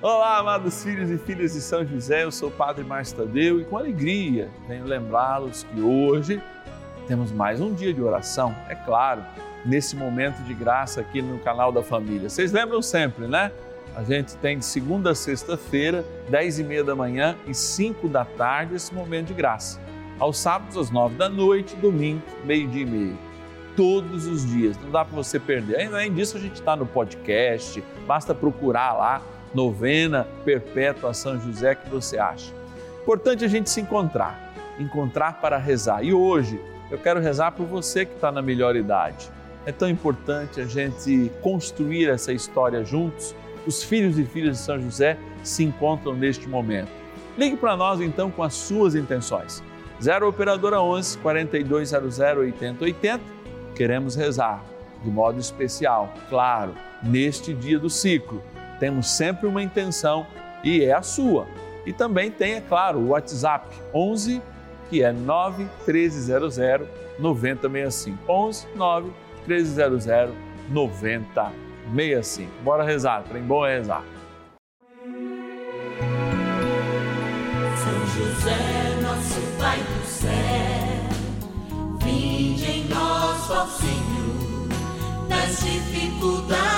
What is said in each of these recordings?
Olá, amados filhos e filhas de São José, eu sou o Padre Márcio Tadeu e com alegria venho lembrá-los que hoje temos mais um dia de oração, é claro, nesse momento de graça aqui no canal da família. Vocês lembram sempre, né? A gente tem de segunda a sexta-feira, dez e meia da manhã e cinco da tarde, esse momento de graça. Aos sábados, às nove da noite, domingo, meio-dia e meio. Todos os dias, não dá para você perder. Além disso, a gente está no podcast, basta procurar lá novena perpétua a São José que você acha. Importante a gente se encontrar, encontrar para rezar. E hoje eu quero rezar por você que está na melhor idade. É tão importante a gente construir essa história juntos. Os filhos e filhas de São José se encontram neste momento. Ligue para nós então com as suas intenções. 0 Operadora 11 4200 8080. Queremos rezar de modo especial, claro, neste dia do ciclo temos sempre uma intenção e é a sua. E também tem, é claro, o WhatsApp 11 que é 9 1300 9065. 11 9 1300 9065. Bora rezar, trem bom é rezar. São José, nosso Pai do céu, vinde em nós, ó Senhor, nas dificuldades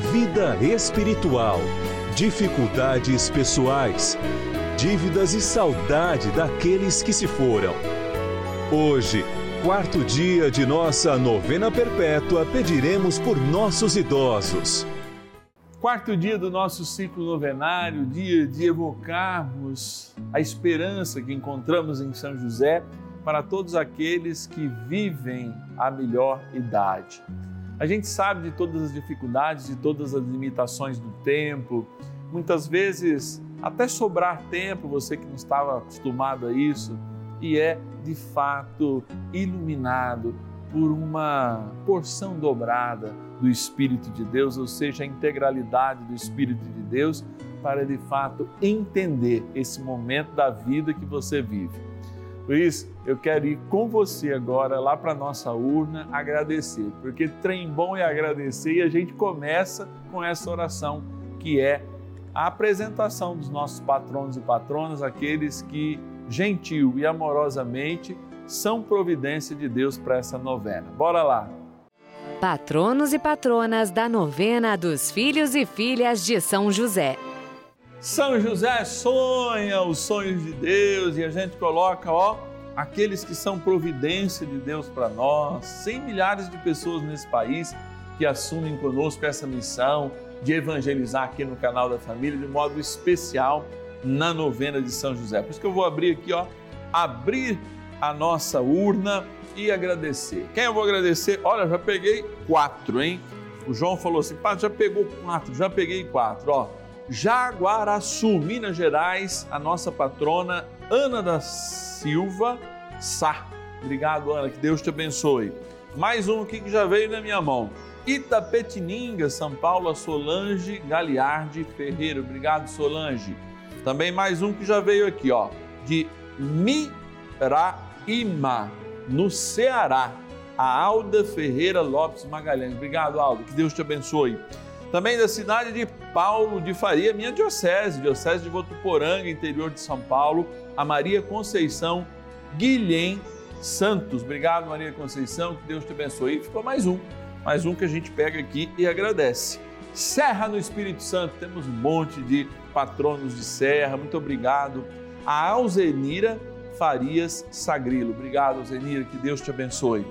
vida espiritual, dificuldades pessoais, dívidas e saudade daqueles que se foram. Hoje, quarto dia de nossa novena perpétua, pediremos por nossos idosos. Quarto dia do nosso ciclo novenário, dia de evocarmos a esperança que encontramos em São José para todos aqueles que vivem a melhor idade. A gente sabe de todas as dificuldades, de todas as limitações do tempo. Muitas vezes, até sobrar tempo, você que não estava acostumado a isso, e é de fato iluminado por uma porção dobrada do Espírito de Deus, ou seja, a integralidade do Espírito de Deus, para de fato entender esse momento da vida que você vive. Luiz, eu quero ir com você agora lá para nossa urna agradecer, porque trem bom é agradecer e a gente começa com essa oração que é a apresentação dos nossos patronos e patronas, aqueles que gentil e amorosamente são providência de Deus para essa novena. Bora lá. Patronos e patronas da novena dos filhos e filhas de São José. São José sonha os sonhos de Deus e a gente coloca, ó, aqueles que são providência de Deus para nós, cem milhares de pessoas nesse país que assumem conosco essa missão de evangelizar aqui no canal da família de modo especial na novena de São José. Por isso que eu vou abrir aqui, ó, abrir a nossa urna e agradecer. Quem eu vou agradecer? Olha, já peguei quatro, hein? O João falou assim, Padre, já pegou quatro, já peguei quatro, ó. Jaguaraçu, Minas Gerais, a nossa patrona Ana da Silva Sá. Obrigado, Ana, que Deus te abençoe. Mais um aqui que já veio na minha mão. Itapetininga, São Paulo, Solange Galiardi Ferreira. Obrigado, Solange. Também mais um que já veio aqui, ó, de Miraíma, no Ceará. A Alda Ferreira Lopes Magalhães. Obrigado, Alda. Que Deus te abençoe. Também da cidade de Paulo de Faria, minha diocese, diocese de Votuporanga, interior de São Paulo, a Maria Conceição Guilhem Santos. Obrigado, Maria Conceição, que Deus te abençoe. E ficou mais um, mais um que a gente pega aqui e agradece. Serra no Espírito Santo, temos um monte de patronos de serra, muito obrigado. A Alzenira Farias Sagrilo, obrigado, Alzenira, que Deus te abençoe.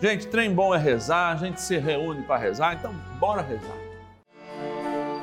Gente, trem bom é rezar, a gente se reúne para rezar, então bora rezar.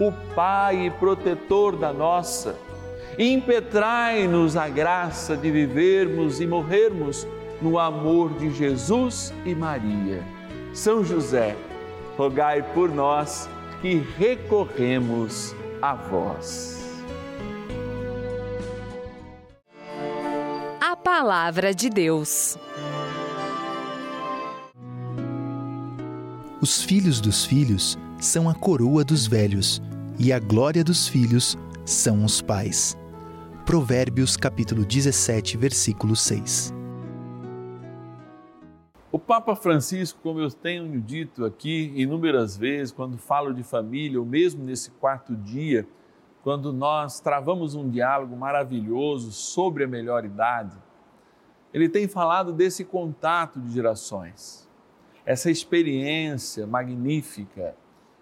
o Pai e protetor da nossa impetrai-nos a graça de vivermos e morrermos no amor de Jesus e Maria. São José, rogai por nós que recorremos a vós. A Palavra de Deus. Os filhos dos filhos são a coroa dos velhos, e a glória dos filhos são os pais. Provérbios capítulo 17, versículo 6. O Papa Francisco, como eu tenho dito aqui inúmeras vezes, quando falo de família, ou mesmo nesse quarto dia, quando nós travamos um diálogo maravilhoso sobre a melhor idade, ele tem falado desse contato de gerações, essa experiência magnífica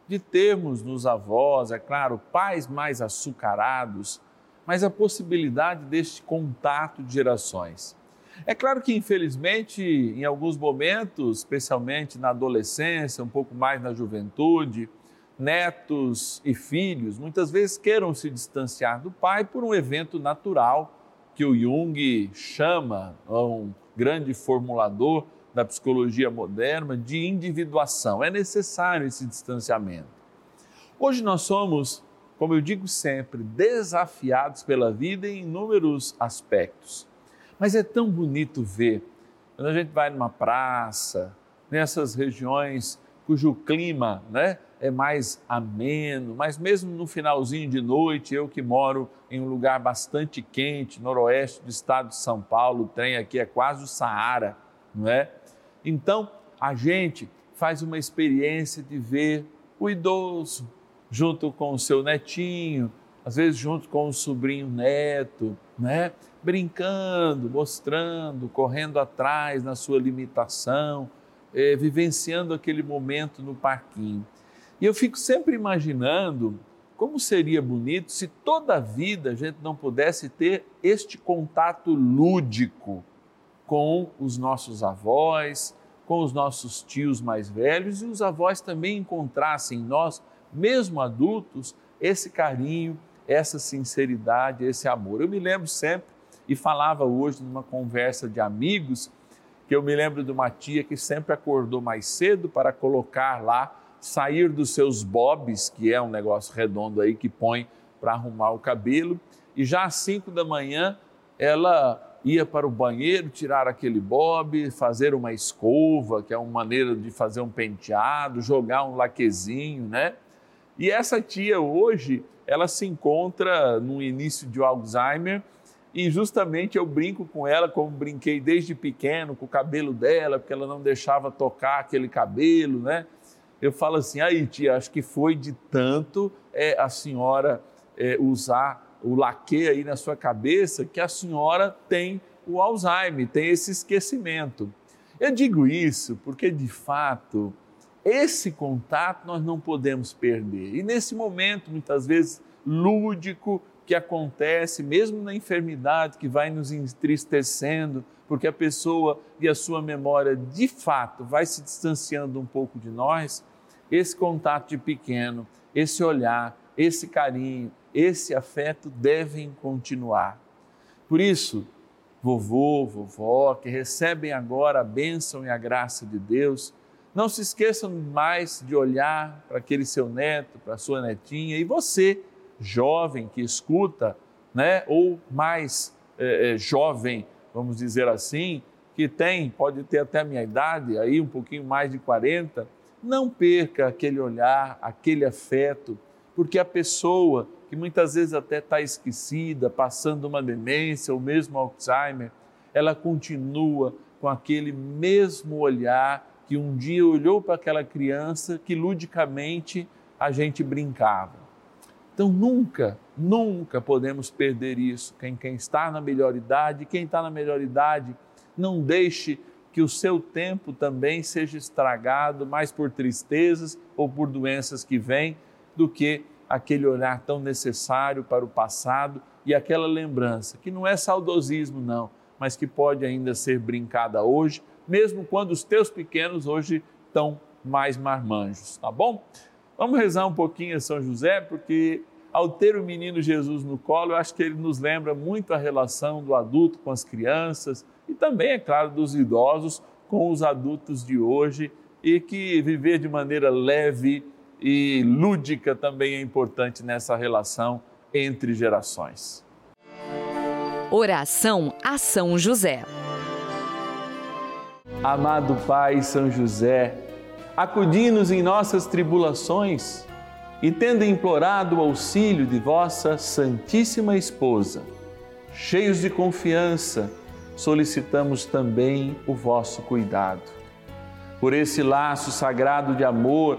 de termos nos avós, é claro, pais mais açucarados, mas a possibilidade deste contato de gerações. É claro que, infelizmente, em alguns momentos, especialmente na adolescência, um pouco mais na juventude, netos e filhos muitas vezes queiram se distanciar do pai por um evento natural que o Jung chama, um grande formulador da psicologia moderna, de individuação. É necessário esse distanciamento. Hoje nós somos como eu digo sempre, desafiados pela vida em inúmeros aspectos. Mas é tão bonito ver quando a gente vai numa praça, nessas regiões cujo clima né, é mais ameno, mas mesmo no finalzinho de noite, eu que moro em um lugar bastante quente, noroeste do estado de São Paulo, o trem aqui é quase o Saara, não é? Então, a gente faz uma experiência de ver o idoso, junto com o seu netinho, às vezes junto com o sobrinho neto, né? brincando, mostrando, correndo atrás na sua limitação, é, vivenciando aquele momento no parquinho. E eu fico sempre imaginando como seria bonito se toda a vida a gente não pudesse ter este contato lúdico com os nossos avós, com os nossos tios mais velhos e os avós também encontrassem em nós mesmo adultos, esse carinho, essa sinceridade, esse amor. Eu me lembro sempre e falava hoje numa conversa de amigos que eu me lembro de uma tia que sempre acordou mais cedo para colocar lá, sair dos seus bobs, que é um negócio redondo aí que põe para arrumar o cabelo, e já às 5 da manhã ela ia para o banheiro tirar aquele bob, fazer uma escova, que é uma maneira de fazer um penteado, jogar um laquezinho, né? E essa tia hoje, ela se encontra no início de Alzheimer e justamente eu brinco com ela como brinquei desde pequeno com o cabelo dela, porque ela não deixava tocar aquele cabelo, né? Eu falo assim, aí tia, acho que foi de tanto é, a senhora é, usar o laque aí na sua cabeça que a senhora tem o Alzheimer, tem esse esquecimento. Eu digo isso porque de fato esse contato nós não podemos perder. E nesse momento, muitas vezes lúdico, que acontece, mesmo na enfermidade que vai nos entristecendo, porque a pessoa e a sua memória de fato vai se distanciando um pouco de nós, esse contato de pequeno, esse olhar, esse carinho, esse afeto devem continuar. Por isso, vovô, vovó, que recebem agora a bênção e a graça de Deus, não se esqueçam mais de olhar para aquele seu neto, para a sua netinha e você jovem que escuta, né, ou mais é, é, jovem, vamos dizer assim, que tem, pode ter até a minha idade, aí um pouquinho mais de 40, não perca aquele olhar, aquele afeto, porque a pessoa que muitas vezes até está esquecida, passando uma demência ou mesmo Alzheimer, ela continua com aquele mesmo olhar que um dia olhou para aquela criança que ludicamente a gente brincava. Então nunca, nunca podemos perder isso. Quem, quem está na melhor idade, quem está na melhor idade, não deixe que o seu tempo também seja estragado mais por tristezas ou por doenças que vêm do que aquele olhar tão necessário para o passado e aquela lembrança, que não é saudosismo, não, mas que pode ainda ser brincada hoje, mesmo quando os teus pequenos hoje estão mais marmanjos, tá bom? Vamos rezar um pouquinho a São José, porque ao ter o menino Jesus no colo, eu acho que ele nos lembra muito a relação do adulto com as crianças e também, é claro, dos idosos com os adultos de hoje e que viver de maneira leve e lúdica também é importante nessa relação entre gerações. Oração a São José. Amado Pai São José, acudi-nos em nossas tribulações e, tendo implorado o auxílio de vossa Santíssima Esposa, cheios de confiança, solicitamos também o vosso cuidado. Por esse laço sagrado de amor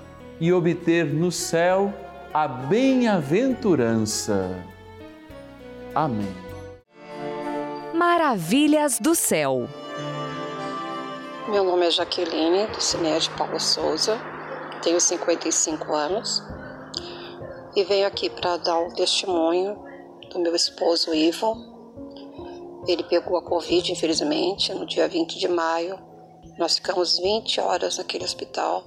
e obter no céu a bem-aventurança. Amém. Maravilhas do Céu. Meu nome é Jaqueline, do Cinete Paulo Souza, tenho 55 anos e venho aqui para dar o testemunho do meu esposo Ivo. Ele pegou a Covid, infelizmente, no dia 20 de maio, Nós ficamos 20 horas naquele hospital.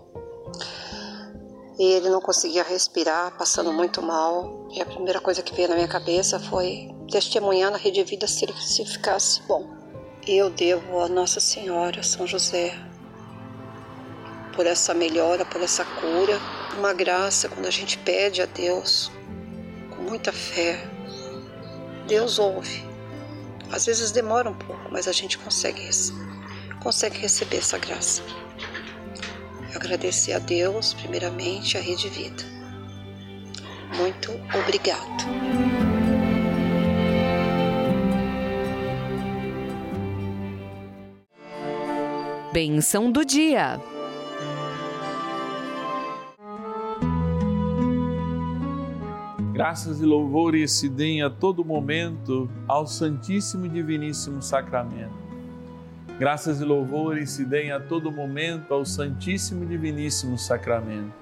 E ele não conseguia respirar, passando muito mal. E a primeira coisa que veio na minha cabeça foi testemunhar na Rede Vida se ele se ficasse bom. Eu devo a Nossa Senhora, São José, por essa melhora, por essa cura. Uma graça quando a gente pede a Deus com muita fé. Deus ouve. Às vezes demora um pouco, mas a gente consegue, consegue receber essa graça. Agradecer a Deus, primeiramente, a Rede Vida. Muito obrigado. Benção do dia. Graças e louvores se deem a todo momento ao Santíssimo e Diviníssimo Sacramento. Graças e louvores se deem a todo momento ao Santíssimo e Diviníssimo Sacramento.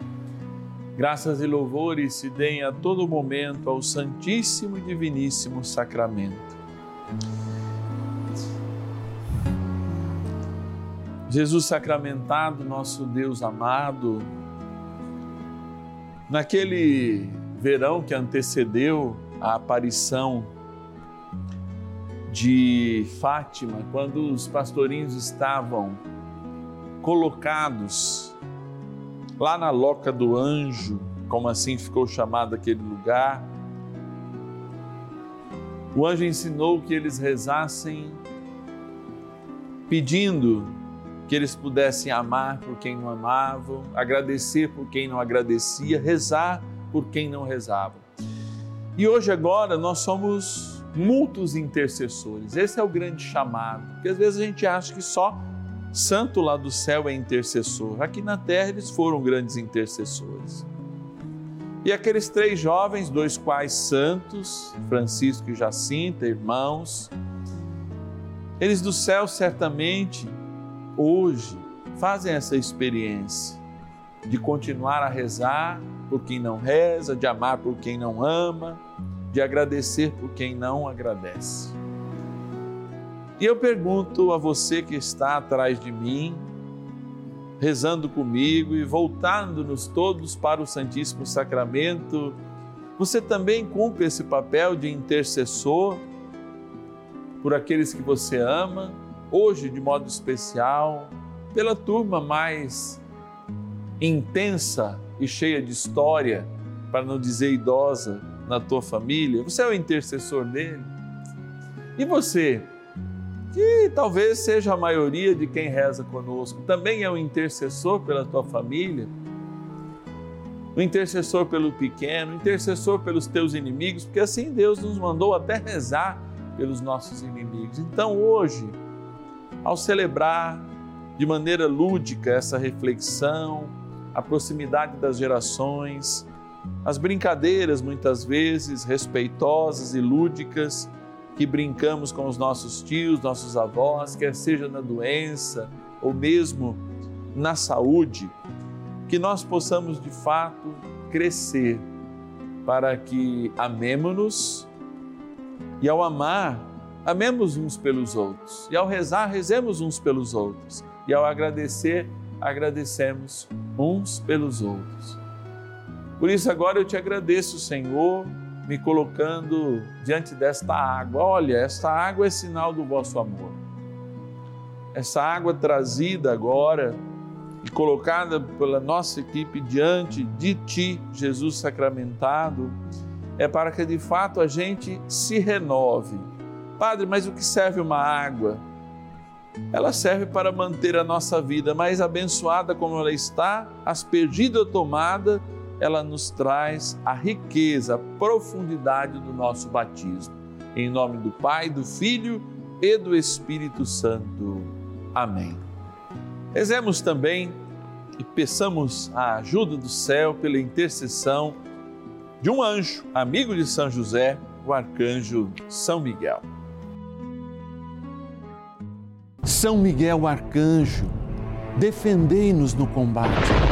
Graças e louvores se deem a todo momento ao Santíssimo e Diviníssimo Sacramento. Jesus sacramentado, nosso Deus amado, naquele verão que antecedeu a aparição de Fátima, quando os pastorinhos estavam colocados lá na Loca do Anjo, como assim ficou chamado aquele lugar, o anjo ensinou que eles rezassem pedindo que eles pudessem amar por quem não amavam, agradecer por quem não agradecia, rezar por quem não rezava. E hoje, agora, nós somos muitos intercessores. Esse é o grande chamado, porque às vezes a gente acha que só santo lá do céu é intercessor. Aqui na terra eles foram grandes intercessores. E aqueles três jovens, dois quais santos, Francisco e Jacinta, irmãos, eles do céu certamente hoje fazem essa experiência de continuar a rezar por quem não reza, de amar por quem não ama, de agradecer por quem não agradece. E eu pergunto a você que está atrás de mim, rezando comigo e voltando-nos todos para o Santíssimo Sacramento, você também cumpre esse papel de intercessor por aqueles que você ama, hoje de modo especial, pela turma mais intensa e cheia de história, para não dizer idosa, na tua família? Você é o intercessor dele? E você, que talvez seja a maioria de quem reza conosco, também é o intercessor pela tua família? O intercessor pelo pequeno, o intercessor pelos teus inimigos, porque assim Deus nos mandou até rezar pelos nossos inimigos. Então hoje, ao celebrar de maneira lúdica essa reflexão, a proximidade das gerações, as brincadeiras muitas vezes respeitosas e lúdicas que brincamos com os nossos tios, nossos avós, quer seja na doença ou mesmo na saúde, que nós possamos de fato crescer para que amemos-nos e ao amar, amemos uns pelos outros, e ao rezar, rezemos uns pelos outros, e ao agradecer, agradecemos uns pelos outros. Por isso, agora eu te agradeço, Senhor, me colocando diante desta água. Olha, esta água é sinal do vosso amor. Essa água trazida agora e colocada pela nossa equipe diante de Ti, Jesus sacramentado, é para que de fato a gente se renove. Padre, mas o que serve uma água? ela serve para manter a nossa vida mais abençoada como ela está, aspergida ou tomada, ela nos traz a riqueza, a profundidade do nosso batismo. Em nome do Pai, do Filho e do Espírito Santo. Amém. Rezemos também e peçamos a ajuda do céu pela intercessão de um anjo, amigo de São José, o arcanjo São Miguel. São Miguel Arcanjo, defendei-nos no combate.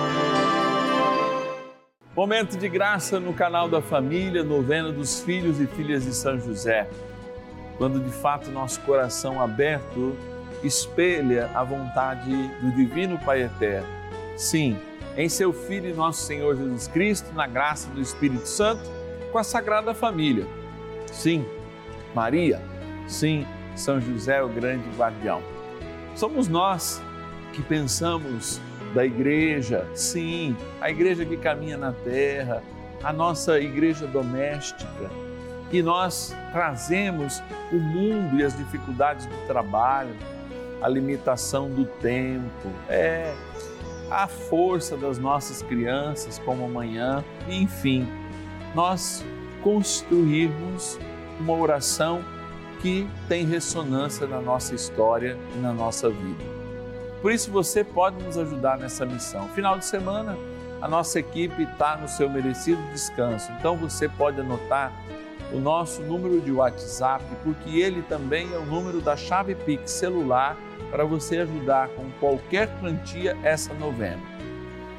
Momento de graça no canal da família, novena dos filhos e filhas de São José. Quando de fato nosso coração aberto espelha a vontade do Divino Pai Eterno. Sim, em seu Filho e nosso Senhor Jesus Cristo, na graça do Espírito Santo, com a Sagrada Família. Sim, Maria. Sim, São José, o grande guardião. Somos nós que pensamos da igreja, sim, a igreja que caminha na terra, a nossa igreja doméstica. E nós trazemos o mundo e as dificuldades do trabalho, a limitação do tempo, é a força das nossas crianças como amanhã, enfim, nós construirmos uma oração que tem ressonância na nossa história e na nossa vida. Por isso você pode nos ajudar nessa missão. Final de semana, a nossa equipe está no seu merecido descanso, então você pode anotar o nosso número de WhatsApp, porque ele também é o número da chave Pix celular para você ajudar com qualquer quantia essa novena.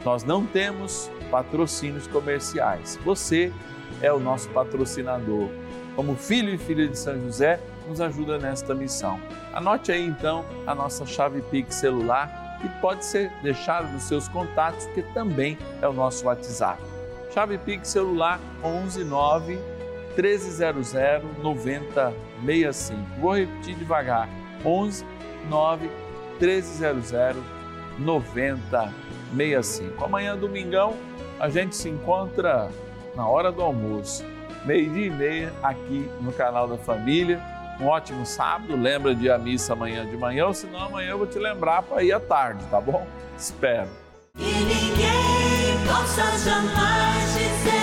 Nós não temos patrocínios comerciais. Você é o nosso patrocinador. Como filho e filha de São José, nos ajuda nesta missão. Anote aí então a nossa chave Pix celular, que pode ser deixada nos seus contatos, que também é o nosso WhatsApp. Chave Pix celular 119 1300 9065. Vou repetir devagar. 11 9 1300 9065. Amanhã, domingão, a gente se encontra na hora do almoço, meio-dia e meia, aqui no canal da Família. Um ótimo sábado, lembra de a missa amanhã de manhã, ou senão amanhã eu vou te lembrar para ir à tarde, tá bom? Espero. E ninguém possa jamais dizer